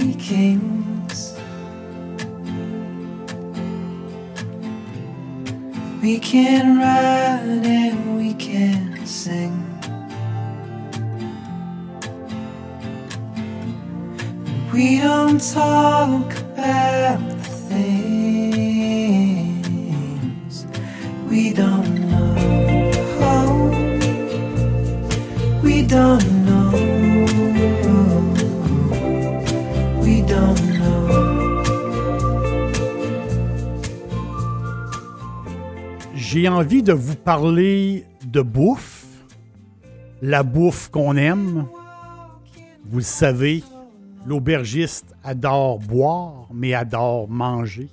Kings. We can ride and we can sing. We don't talk about the things we don't know. We don't J'ai envie de vous parler de bouffe, la bouffe qu'on aime. Vous le savez, l'aubergiste adore boire, mais adore manger.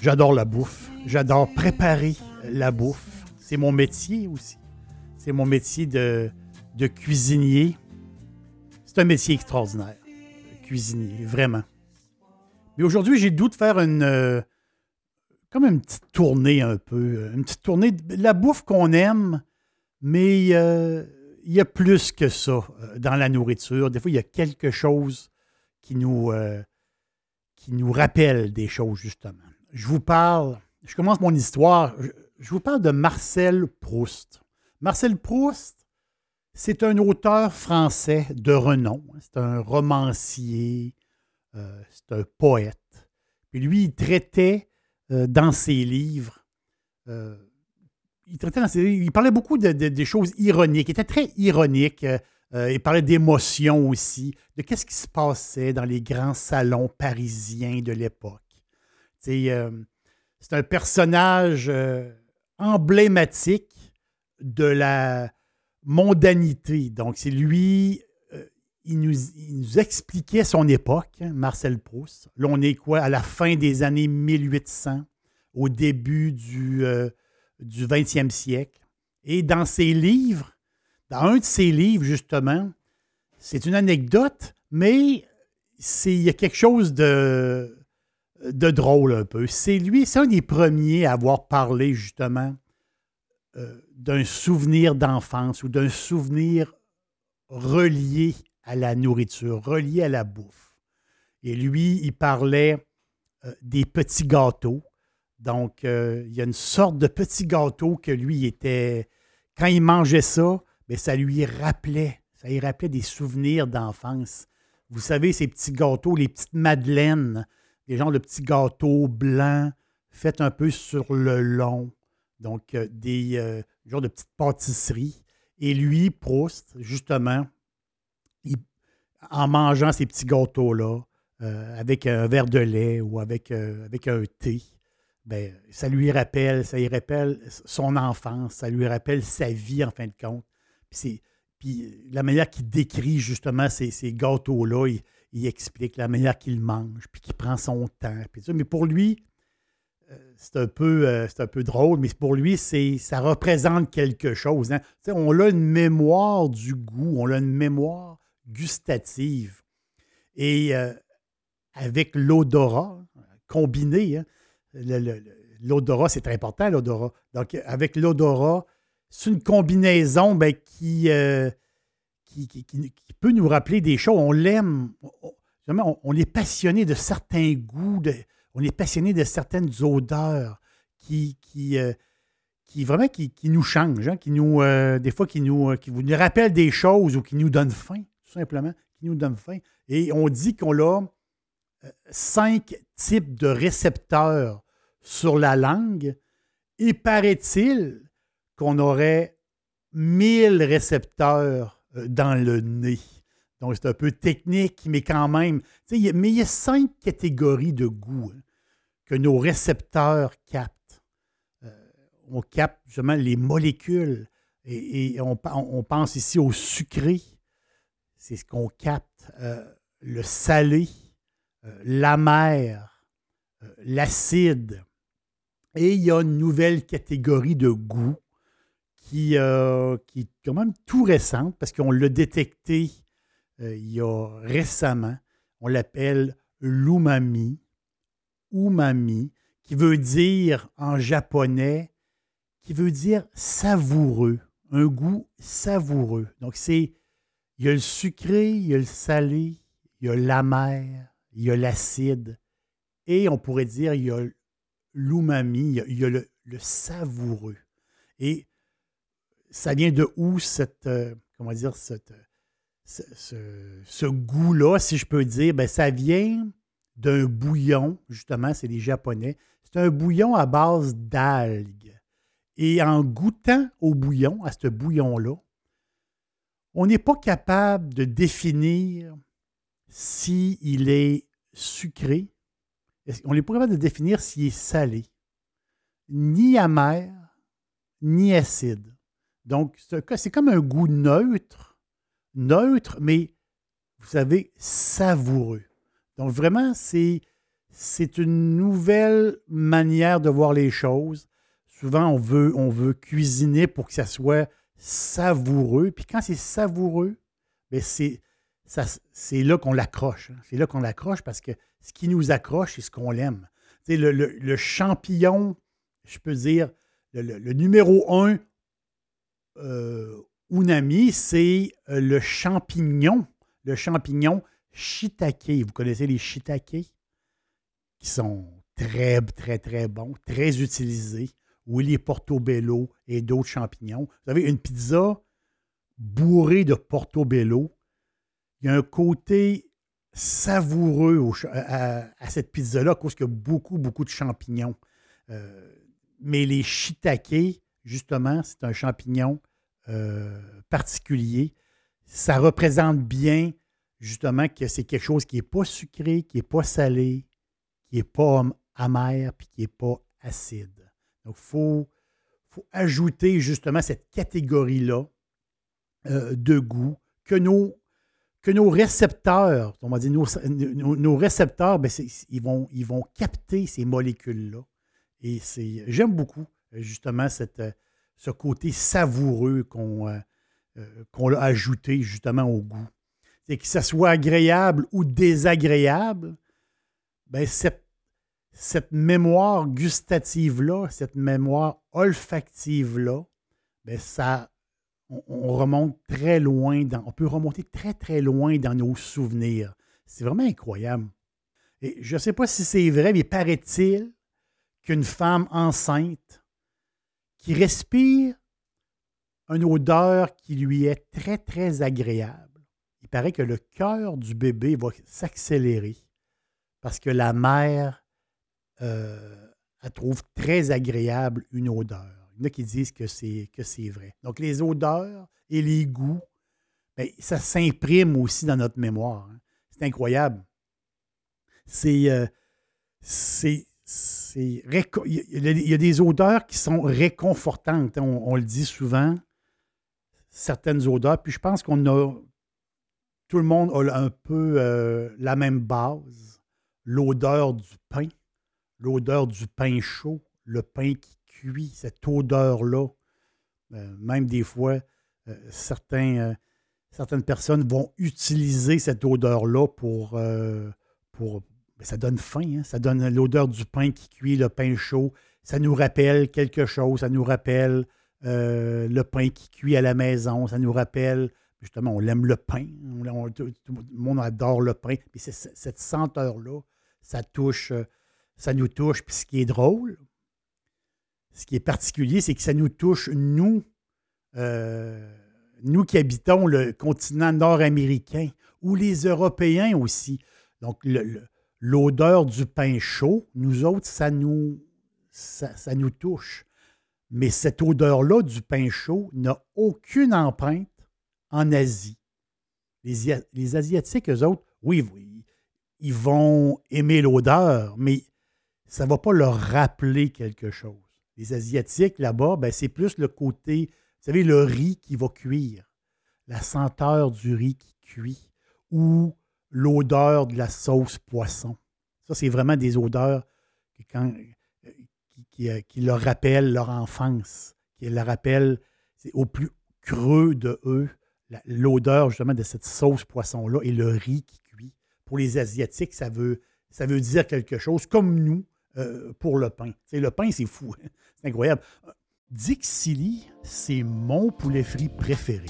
J'adore la bouffe. J'adore préparer la bouffe. C'est mon métier aussi. C'est mon métier de, cuisinier. C'est un métier extraordinaire, cuisinier, vraiment. Mais aujourd'hui, j'ai le goût de faire une, euh, comme une petite tournée un peu, euh, une petite tournée la bouffe qu'on aime, mais euh, il y a plus que ça euh, dans la nourriture. Des fois, il y a quelque chose qui nous, qui nous rappelle des choses, justement. Je vous parle, je commence mon histoire, je, vous parle de Marcel Proust. Marcel Proust, c'est un auteur français de renom. C'est un romancier, c'est un poète. Puis lui, il traitait euh, dans ses livres, euh, il traitait dans ses il parlait beaucoup de, de- des choses ironiques. Il était très ironique. euh, euh, il parlait d'émotions aussi, de qu'est-ce qui se passait dans les grands salons parisiens de l'époque. Euh, c'est un personnage euh, emblématique de la mondanité. Donc, c'est lui, euh, il, nous, expliquait son époque, hein, Marcel Proust. Là, on est quoi? À la fin des années 1800, au début du, euh, du 20e siècle. Et dans ses livres, dans un de ses livres, justement, c'est une anecdote, mais il y a quelque chose de, de drôle un peu. C'est lui, c'est un des premiers à avoir parlé, justement, euh, d'un souvenir d'enfance ou d'un souvenir relié à la nourriture, relié à la bouffe. Et lui, il parlait euh, des petits gâteaux. Donc, euh, il y a une sorte de petit gâteau que lui était. Quand il mangeait ça, bien, ça lui rappelait. Ça lui rappelait des souvenirs d'enfance. Vous savez, ces petits gâteaux, les petites madeleines, des genres de petits gâteaux blancs, faits un peu sur le long. Donc, euh, des genres de petites pâtisseries. Et lui, Proust, justement, en mangeant ces petits gâteaux-là, euh, avec un verre de lait ou avec, euh, un thé, ben, ça lui rappelle, ça lui rappelle son enfance, ça lui rappelle sa vie en fin de compte. Puis, puis la manière qu'il décrit justement ces, gâteaux-là, il, explique la manière qu'il mange, puis qu'il prend son temps. Puis ça. Mais pour lui, euh, c'est un, peu, c'est un peu drôle, mais pour lui, c'est, ça représente quelque chose. hein. On a une mémoire du goût, on a une mémoire gustative. Et euh, avec l'odorat combiné, hein, l'odorat, c'est très important, l'odorat. Donc, avec l'odorat, c'est une combinaison ben, qui, euh, qui, qui- qui- peut nous rappeler des choses. On l'aime. On, est passionné de certains goûts, on est passionné de certaines odeurs qui, qui, euh, qui vraiment qui, qui nous changent, hein, qui nous, des fois, qui nous, qui nous rappellent des choses ou qui nous donnent faim, simplement, qui nous donnent faim. Et on dit qu'on a euh, cinq types de récepteurs sur la langue. Et paraît-il qu'on aurait 1000 récepteurs euh, dans le nez. Donc, c'est un peu technique, mais quand même. Mais il y a cinq catégories de goût hein, que nos récepteurs captent. Euh, on capte justement les molécules et, et on, on, pense ici au sucré. C'est ce qu'on capte. Euh, le salé, euh, l'amer, euh, l'acide. Et il y a une nouvelle catégorie de goût qui, euh, qui est quand même tout récente parce qu'on l'a détecté il y a récemment. On l'appelle l'umami, umami, qui veut dire en japonais, qui veut dire savoureux, un goût savoureux. Donc c'est, il y a le sucré, il y a le salé, il y a l'amer, il y a l'acide, et on pourrait dire il y a l'umami, il y a, le, savoureux. Et ça vient de où cette, euh, comment dire, cette, ce, goût-là, si je peux dire? Ben, ça vient d'un bouillon, justement, c'est les Japonais. C'est un bouillon à base d'algues. Et en goûtant au bouillon, à ce bouillon-là, on n'est pas capable de définir s'il est sucré. On n'est pas capable de définir s'il est salé, ni amer, ni acide. Donc, c'est comme un goût neutre, neutre, mais vous savez, savoureux. Donc, vraiment, c'est, une nouvelle manière de voir les choses. Souvent, on veut cuisiner pour que ça soit savoureux. Puis quand c'est savoureux, c'est, c'est là qu'on l'accroche. Hein. C'est là qu'on l'accroche parce que ce qui nous accroche, c'est ce qu'on l'aime. Le, le, champignon, je peux dire, le, numéro un euh, unami, c'est euh, le champignon, le champignon shiitake. Vous connaissez les shiitake? Qui sont très, très, très bons, très utilisés. Les portobello et d'autres champignons. Vous avez une pizza bourrée de portobello il y a un côté savoureux à, cette pizza-là, cause qu'il y a beaucoup, beaucoup de champignons. Euh, mais les shiitake, justement, c'est un champignon euh, particulier. Ça représente bien, justement, que c'est quelque chose qui n'est pas sucré, qui n'est pas salé, qui n'est pas amer, puis qui n'est pas acide. Donc, il faut, ajouter, justement, cette catégorie-là euh, de goût que nos que nos récepteurs, on va dire nos, récepteurs, ben ils, vont, ils vont capter ces molécules-là. Et j'aime beaucoup justement cette, ce côté savoureux qu'on, euh, euh, qu'on a ajouté justement au goût. C'est que ça soit agréable ou désagréable, ben cette, cette mémoire gustative-là, cette mémoire olfactive-là, ben ça on, remonte très loin, dans, on peut remonter très, très loin dans nos souvenirs. C'est vraiment incroyable. Et je ne sais pas si c'est vrai, mais paraît-il qu'une femme enceinte qui respire une odeur qui lui est très, très agréable, il paraît que le cœur du bébé va s'accélérer parce que la mère euh, elle trouve très agréable une odeur. Il y en a qui disent que c'est, que c'est vrai. Donc, les odeurs et les goûts, bien, ça s'imprime aussi dans notre mémoire. Hein. C'est incroyable. C'est. Euh, c'est, il y a des odeurs qui sont réconfortantes. On, le dit souvent, certaines odeurs. Puis je pense qu'on a. Tout le monde a un peu euh, la même base. L'odeur du pain, l'odeur du pain chaud, le pain qui cette odeur-là. Euh, même des fois, euh, certains, euh, certaines personnes vont utiliser cette odeur-là pour. pour ben, ça donne faim, hein. ça donne l'odeur du pain qui cuit, le pain chaud. Ça nous rappelle quelque chose, ça nous rappelle le pain qui cuit à la maison, ça nous rappelle justement, on aime le pain. tout, le monde adore le pain. Puis cette senteur-là, ça touche, ça nous touche. Puis ce qui est drôle, ce qui est particulier, c'est que ça nous touche, nous, euh, nous qui habitons le continent nord-américain, ou les Européens aussi. Donc, l'odeur du pain chaud, nous autres, ça nous, ça, nous touche. Mais cette odeur-là du pain chaud n'a aucune empreinte en Asie. Les, les Asiatiques, eux autres, oui, ils vont aimer l'odeur, mais ça ne va pas leur rappeler quelque chose. Les Asiatiques, là-bas, ben, c'est plus le côté, vous savez, le riz qui va cuire, la senteur du riz qui cuit, ou l'odeur de la sauce poisson. Ça, c'est vraiment des odeurs qui, qui leur rappellent leur enfance, qui leur rappellent au plus creux de eux, l'odeur justement de cette sauce poisson-là et le riz qui cuit. Pour les Asiatiques, ça veut dire quelque chose, comme nous, euh, pour le pain. le pain, c'est fou. Hein. C'est incroyable. Dixili, c'est mon poulet frit préféré.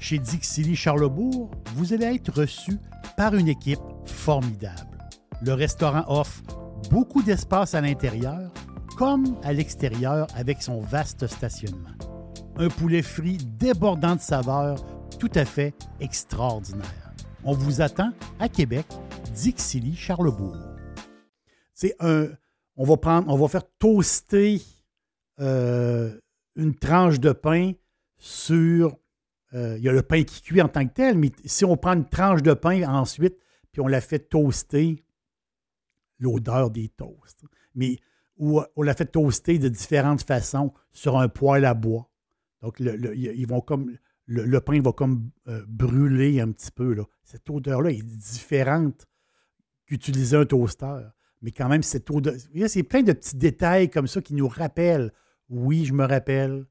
Chez Dixili Charlebourg, vous allez être reçu par une équipe formidable. Le restaurant offre beaucoup d'espace à l'intérieur comme à l'extérieur avec son vaste stationnement. Un poulet frit débordant de saveurs tout à fait extraordinaire. On vous attend à Québec, Dixilly, Charlebourg. On va faire toaster euh, une tranche de pain sur. Euh, il y a le pain qui cuit en tant que tel, mais si on prend une tranche de pain ensuite, puis on la fait toaster, l'odeur des toasts. Mais ou on la fait toaster de différentes façons sur un poêle à bois. Donc, ils vont comme le, pain va comme euh, brûler un petit peu. Cette odeur-là est différente qu'utiliser un toaster. Mais quand même, cette odeur. C'est plein de petits détails comme ça qui nous rappellent. Oui, je me rappelle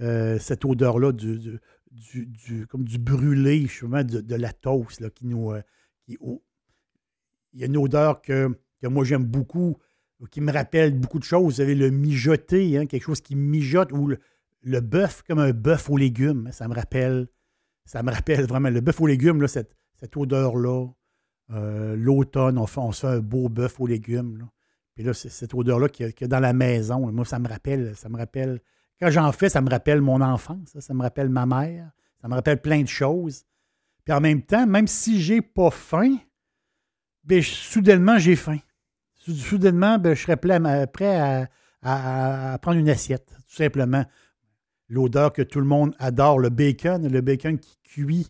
euh, cette odeur-là du, du, comme du brûlé, justement, de, la toast là, qui nous. Euh, il y a une odeur que, moi j'aime beaucoup, qui me rappelle beaucoup de choses. Vous avez le mijoté, hein, quelque chose qui mijote, ou le, le bœuf comme un bœuf aux légumes. Ça me rappelle, ça me rappelle vraiment le bœuf aux légumes, cette, odeur-là. Euh, l'automne, on, on, se fait un beau bœuf aux légumes. Puis là, c'est cette odeur-là qu'il y, a dans la maison. Moi, ça me rappelle, ça me rappelle. Quand j'en fais, ça me rappelle mon enfance, ça, me rappelle ma mère, ça me rappelle plein de choses. Puis en même temps, même si j'ai pas faim, ben, soudainement, j'ai faim. Soudainement, ben, je serais prêt à, prendre une assiette, tout simplement l'odeur que tout le monde adore, le bacon, le bacon qui cuit.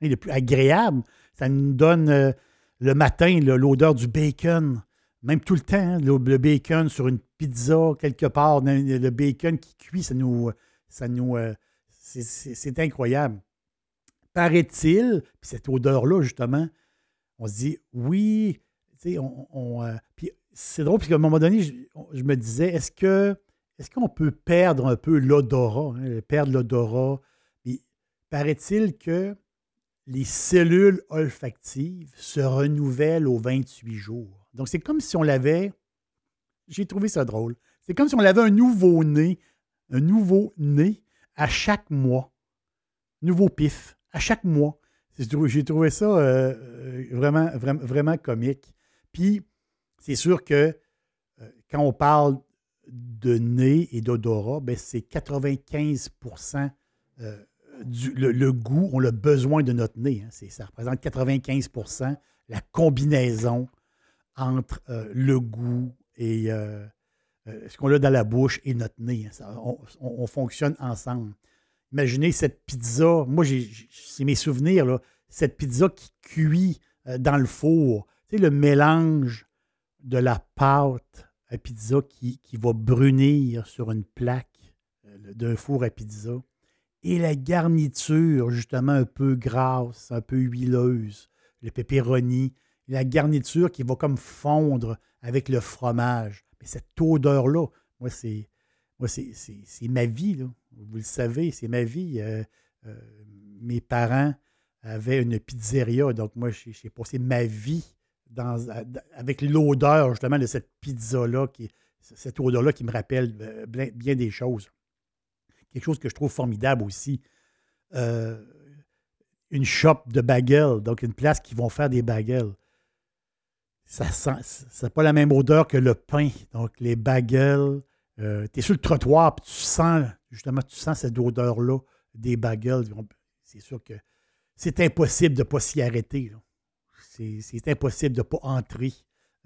Il est plus agréable. Ça nous donne euh, le matin l'odeur du bacon, même tout le temps, hein, le, bacon sur une pizza quelque part, le bacon qui cuit, ça nous. Ça nous euh, c'est incroyable. Paraît-il, cette odeur-là, justement, on se dit oui, on, euh, puis c'est drôle, parce qu'à un moment donné, je me disais, est-ce que est-ce qu'on peut perdre un peu l'odorat, hein, perdre l'odorat? paraît-il que les cellules olfactives se renouvellent aux 28 jours. Donc, c'est comme si on l'avait. J'ai trouvé ça drôle. C'est comme si on avait un nouveau-né, un nouveau-né à chaque mois. Nouveau pif, à chaque mois. J'ai trouvé ça euh, euh, vraiment, vraiment, vraiment comique. Puis, c'est sûr que euh, quand on parle de nez et d'odorat, ben c'est 95 euh, le, goût, on a besoin de notre nez. Hein. ça représente 95% la combinaison entre euh, le goût et euh, ce qu'on a dans la bouche et notre nez. Hein. on, fonctionne ensemble. Imaginez cette pizza, moi, c'est mes souvenirs, cette pizza qui cuit dans le four. Tu sais, le mélange de la pâte à pizza qui, va brunir sur une plaque euh, d'un four à pizza. Et la garniture, justement, un peu grasse, un peu huileuse, le pepperoni, la garniture qui va comme fondre avec le fromage. Mais cette odeur-là, moi, c'est. C'est, ma vie. Vous le savez, c'est ma vie. Euh, euh, mes parents avaient une pizzeria, donc moi, j'ai passé ma vie avec l'odeur justement de cette pizza-là, cette odeur-là qui me rappelle euh, bien, des choses. Quelque chose que je trouve formidable aussi. Euh, une shop de bagels, donc une place qui vont faire des bagels. Ça sent, c'est pas la même odeur que le pain. Donc les bagels, euh, tu es sur le trottoir, puis tu sens, justement, tu sens cette odeur-là des bagels. C'est sûr que c'est impossible de ne pas s'y arrêter. C'est impossible de ne pas entrer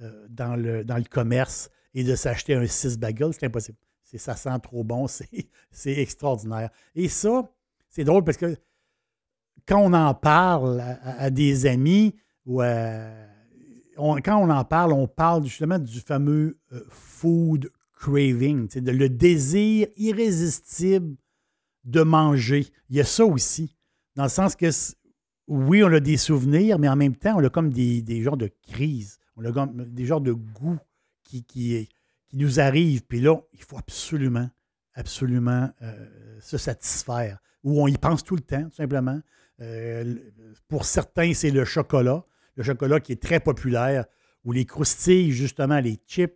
euh, dans, le, dans le commerce et de s'acheter un 6 bagels. C'est impossible. Ça sent trop bon. C'est extraordinaire. Et ça, c'est drôle parce que quand on en parle à, des amis on- quand on en parle, on parle justement du fameux euh, food craving, de- le désir irrésistible de manger. Il y a ça aussi, dans le sens que, oui, on a des souvenirs, mais en même temps, on a comme des, des genres de crises, on a comme des genres de goût qui, qui, qui nous arrivent. Puis là, il faut absolument, absolument euh, se satisfaire. Ou on y pense tout le temps, tout simplement. Euh, pour certains, c'est le chocolat. Le chocolat qui est très populaire. Ou les croustilles, justement, les chips.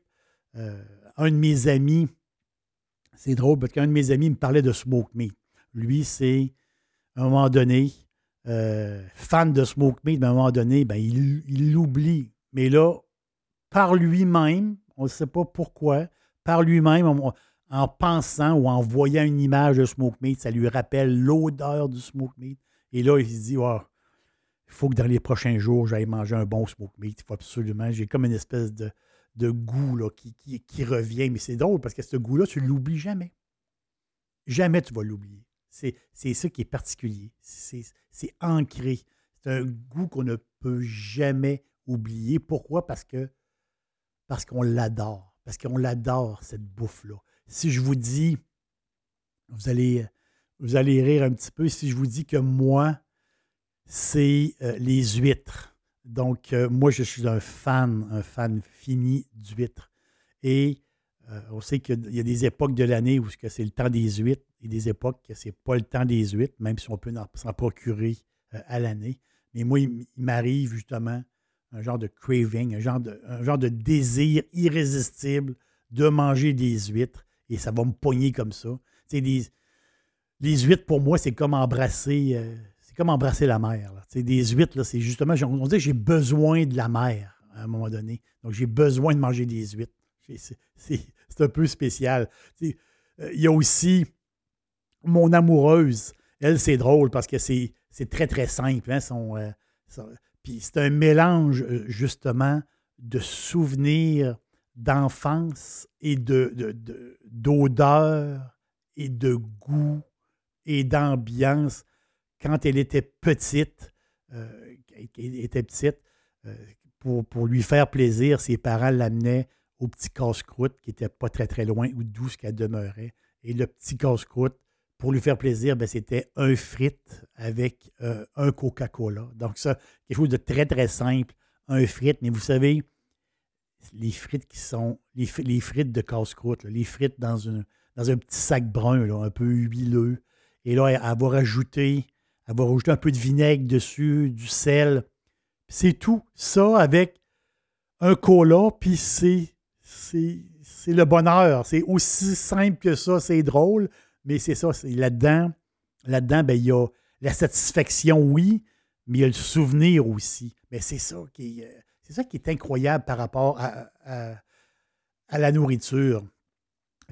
Euh, un de mes amis, c'est drôle parce qu'un de mes amis me parlait de smoke meat. Lui, c'est, à un moment donné, fan de smoke meat, mais à un moment donné, ben, il l'oublie. Mais là, par lui-même, on ne sait pas pourquoi, par lui-même, en, en pensant ou en voyant une image de smoke meat, ça lui rappelle l'odeur du smoke meat. Et là, il se dit, Ah, il faut que dans les prochains jours, j'aille manger un bon smoke meat. Il faut absolument. J'ai comme une espèce de, goût là, qui, qui- revient. Mais c'est drôle parce que ce goût-là, tu ne l'oublies jamais. Jamais tu vas l'oublier. C'est ça qui est particulier. C'est ancré. C'est un goût qu'on ne peut jamais oublier. Pourquoi? Parce que parce qu'on l'adore. Parce qu'on l'adore, cette bouffe-là. Si je vous dis, vous allez, vous allez rire un petit peu, si je vous dis que moi, c'est euh, les huîtres. Donc, euh, moi, je suis un fan, un fan fini d'huîtres. Et euh, on sait qu'il y a des époques de l'année où c'est le temps des huîtres et des époques que c'est pas le temps des huîtres, même si on peut en- s'en procurer à l'année. Mais moi, il m'arrive justement un genre de craving, un genre de, un genre de désir irrésistible de manger des huîtres et ça va me pogner comme ça. Sais, les, huîtres, pour moi, c'est comme embrasser, euh, c'est comme embrasser la mer. là. Des huîtres, c'est justement, on dit j'ai besoin de la mer à un moment donné. Donc, j'ai besoin de manger des huîtres. C'est un peu spécial. Euh, Il y a aussi mon amoureuse. Elle, c'est drôle parce que c'est très, très simple. hein, son, euh, puis c'est un mélange, euh, justement, de souvenirs d'enfance et de, et de goût et d'ambiance quand elle était petite. euh, euh, pour, pour lui faire plaisir, ses parents l'amenaient au petit casse-croûte qui n'était pas très très loin ou d'où ce qu'elle demeurait. Et le petit casse-croûte, pour lui faire plaisir, ben, c'était un frite avec euh, un Coca-Cola. Donc ça, quelque chose de très très simple, un frite. Mais vous savez, les frites qui sont, les, les frites de casse-croûte, les frites dans, une, dans un petit sac brun, un peu huileux. Et là, elle va rajouter, elle va rajouter un peu de vinaigre dessus, du sel. C'est tout. Ça avec un cola, puis c'est, c'est le bonheur. C'est aussi simple que ça, c'est drôle, mais c'est ça. Là-dedans, là-dedans, ben, il y a la satisfaction, oui, mais il y a le souvenir aussi. Mais c'est ça qui est, euh, c'est ça qui est incroyable par rapport à, à- la nourriture.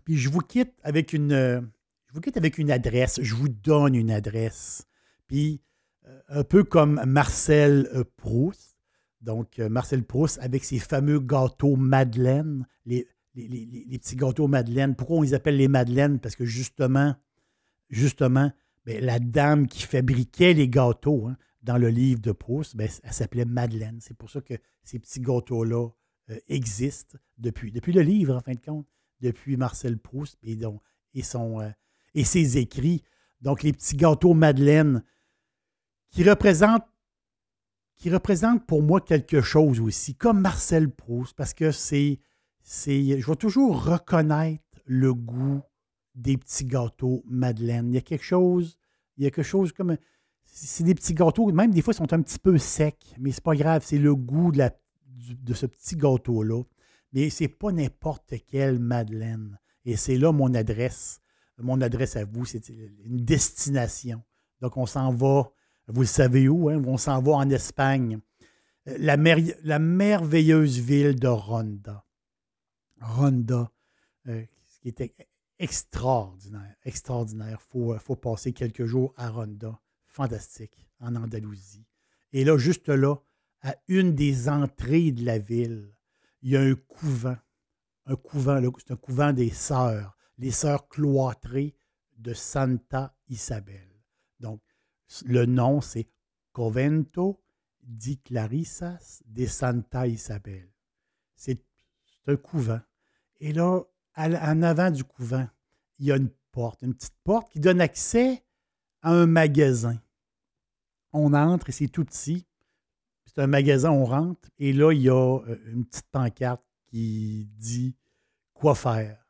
Puis je vous quitte avec une, euh, je vous quitte avec une adresse. Je vous donne une adresse. Puis euh, un peu comme Marcel Proust. Donc Marcel Proust avec ses fameux gâteaux Madeleine, les, les- petits gâteaux Madeleine. Pourquoi on les appelle les Madeleines? Parce que justement, justement, ben, la dame qui fabriquait les gâteaux hein, dans le livre de Proust, ben, elle s'appelait Madeleine. C'est pour ça que ces petits gâteaux-là euh, existent depuis, depuis le livre, en fin de compte, depuis Marcel Proust et, donc, et, son, euh, et ses écrits. Donc, les petits gâteaux Madeleine qui représentent, qui représentent pour moi quelque chose aussi, comme Marcel Proust, parce que c'est, je vais toujours reconnaître le goût des petits gâteaux Madeleine. Il y a quelque chose, il y a quelque chose comme. C'est des petits gâteaux, même des fois, ils sont un petit peu secs, mais c'est pas grave, c'est le goût de, la, de ce petit gâteau-là. Mais c'est pas n'importe quelle Madeleine. Et c'est là mon adresse. Mon adresse à vous, c'est une destination. Donc, on s'en va, vous le savez où, hein? on s'en va en Espagne. Euh, La, mer- la merveilleuse ville de Ronda. Ronda, euh, ce qui était extraordinaire, extraordinaire. Il faut, euh, faut passer quelques jours à Ronda. Fantastique, en Andalousie. Et là, juste là, à une des entrées de la ville, il y a un couvent. Un couvent, c'est un couvent des sœurs, les sœurs cloîtrées de Santa Isabel. Donc, le nom, c'est Covento dit Clarissas de Santa Isabel. C'est un couvent. Et là, en avant du couvent, il y a une porte, une petite porte qui donne accès à un magasin. On entre et c'est tout petit. C'est un magasin, on rentre et là, il y a euh, une petite pancarte qui dit quoi faire.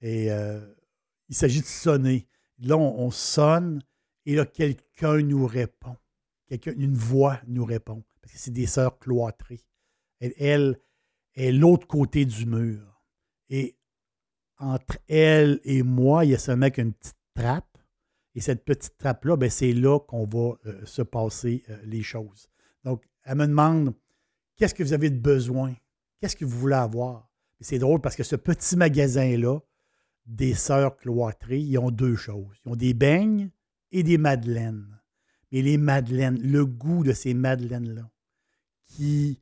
Et euh, il s'agit de sonner. Là, on, on sonne et là, quelqu'un nous répond. Quelqu'un, une voix nous répond. Parce que c'est des sœurs cloîtrées. Elle est l'autre côté du mur. Et entre elle et moi, il y a seulement une petite trappe. Et cette petite trappe-là, ben, c'est là qu'on va euh, se passer euh, les choses. Donc, elle me demande qu'est-ce que vous avez de besoin? Qu'est-ce que vous voulez avoir? C'est drôle parce que ce petit magasin-là, des sœurs cloîtrées, ils ont deux choses. Ils ont des beignes et des madeleines. Mais les madeleines, le goût de ces madeleines-là, qui.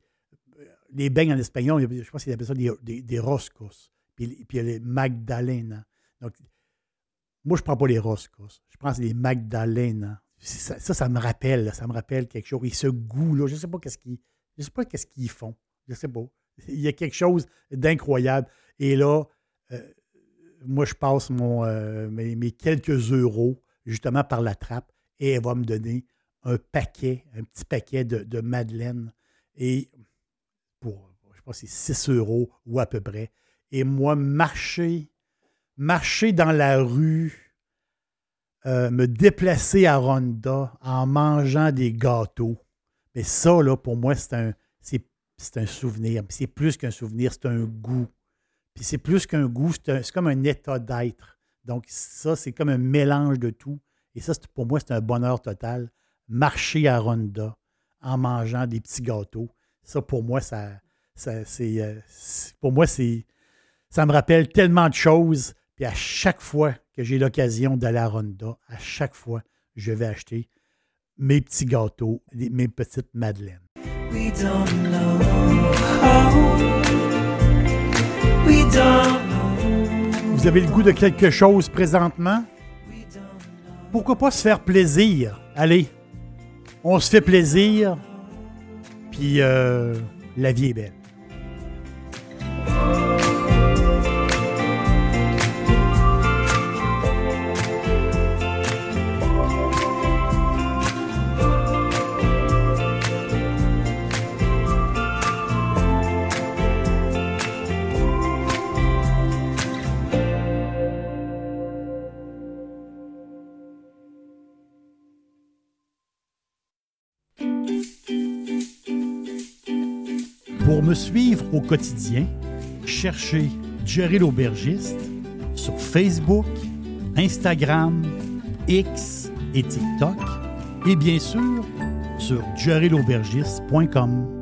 euh, Les beignes en espagnol, je pense qu'ils appellent ça des, des roscos. Puis, puis il y a les magdalena. Donc, moi, je ne prends pas les roscos. Je prends les magdalena. Ça, ça, ça me rappelle, ça me rappelle quelque chose. Et ce goût-là, je ne sais pas qu'est-ce qu'ils. Je sais pas qu'est-ce qu'ils font. Je sais pas. Il y a quelque chose d'incroyable. Et là, euh, moi, je passe mon, euh, mes, quelques euros justement par la trappe et elle va me donner un paquet, un petit paquet de, de madeleine. Et pour, je pense, c'est 6 euros ou à peu près. Et moi, marcher, marcher dans la rue, euh, me déplacer à Ronda en mangeant des gâteaux. Mais ça, là, pour moi, c'est un, c'est, un souvenir. C'est plus qu'un souvenir, c'est un goût. Puis c'est plus qu'un goût, c'est, comme un état d'être. Donc, ça, c'est comme un mélange de tout. Et ça, pour moi, c'est un bonheur total. Marcher à Ronda en mangeant des petits gâteaux. Ça, pour moi, ça, ça c'est, euh, pour moi, c'est, ça me rappelle tellement de choses. Puis à chaque fois que j'ai l'occasion d'aller à Ronda, à chaque fois, je vais acheter mes petits gâteaux, mes petites madeleines. We don't know how. We don't know. Vous avez le goût de quelque chose présentement? Pourquoi pas se faire plaisir? Allez, on se fait plaisir, puis euh, la vie est belle. Me suivre au quotidien, cherchez Jerry l'aubergiste sur Facebook, Instagram, X et TikTok et bien sûr sur jerrylaubergiste.com.